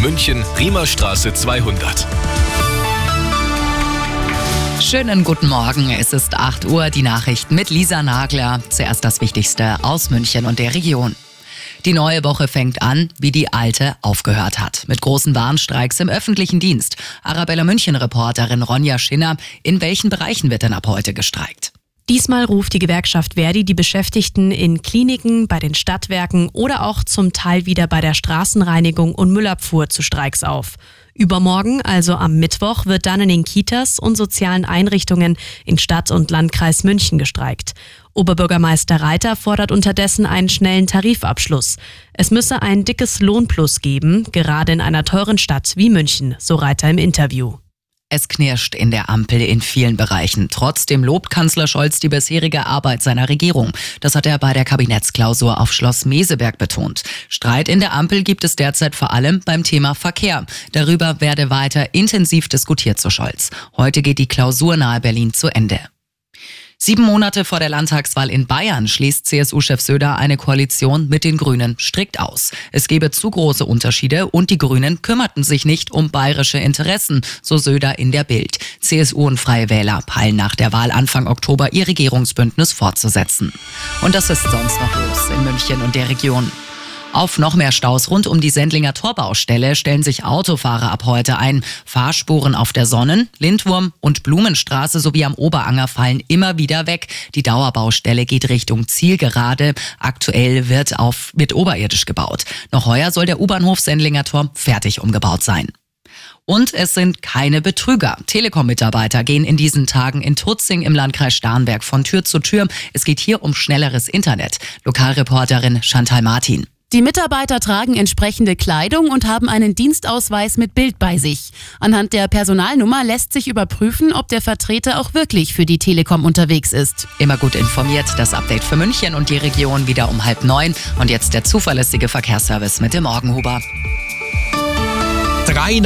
München, Riemerstraße 200. Schönen guten Morgen. Es ist 8 Uhr. Die Nachrichten mit Lisa Nagler. Zuerst das Wichtigste aus München und der Region. Die neue Woche fängt an, wie die alte aufgehört hat. Mit großen Warnstreiks im öffentlichen Dienst. Arabella München-Reporterin Ronja Schinner. In welchen Bereichen wird denn ab heute gestreikt? Diesmal ruft die Gewerkschaft Verdi die Beschäftigten in Kliniken, bei den Stadtwerken oder auch zum Teil wieder bei der Straßenreinigung und Müllabfuhr zu Streiks auf. Übermorgen, also am Mittwoch, wird dann in den Kitas und sozialen Einrichtungen in Stadt und Landkreis München gestreikt. Oberbürgermeister Reiter fordert unterdessen einen schnellen Tarifabschluss. Es müsse ein dickes Lohnplus geben, gerade in einer teuren Stadt wie München, so Reiter im Interview. Es knirscht in der Ampel in vielen Bereichen. Trotzdem lobt Kanzler Scholz die bisherige Arbeit seiner Regierung. Das hat er bei der Kabinettsklausur auf Schloss Meseberg betont. Streit in der Ampel gibt es derzeit vor allem beim Thema Verkehr. Darüber werde weiter intensiv diskutiert, so Scholz. Heute geht die Klausur nahe Berlin zu Ende. Sieben Monate vor der Landtagswahl in Bayern schließt CSU-Chef Söder eine Koalition mit den Grünen strikt aus. Es gebe zu große Unterschiede und die Grünen kümmerten sich nicht um bayerische Interessen, so Söder in der Bild. CSU und Freie Wähler peilen nach der Wahl Anfang Oktober ihr Regierungsbündnis fortzusetzen. Und das ist sonst noch los in München und der Region. Auf noch mehr Staus rund um die Sendlinger Torbaustelle stellen sich Autofahrer ab heute ein. Fahrspuren auf der Sonnen-, Lindwurm- und Blumenstraße sowie am Oberanger fallen immer wieder weg. Die Dauerbaustelle geht Richtung Zielgerade. Aktuell wird auf, wird oberirdisch gebaut. Noch heuer soll der U-Bahnhof Sendlinger Tor fertig umgebaut sein. Und es sind keine Betrüger. Telekom-Mitarbeiter gehen in diesen Tagen in Tutzing im Landkreis Starnberg von Tür zu Tür. Es geht hier um schnelleres Internet. Lokalreporterin Chantal Martin. Die Mitarbeiter tragen entsprechende Kleidung und haben einen Dienstausweis mit Bild bei sich. Anhand der Personalnummer lässt sich überprüfen, ob der Vertreter auch wirklich für die Telekom unterwegs ist. Immer gut informiert, das Update für München und die Region wieder um halb neun. Und jetzt der zuverlässige Verkehrsservice mit dem Morgenhuber. Drei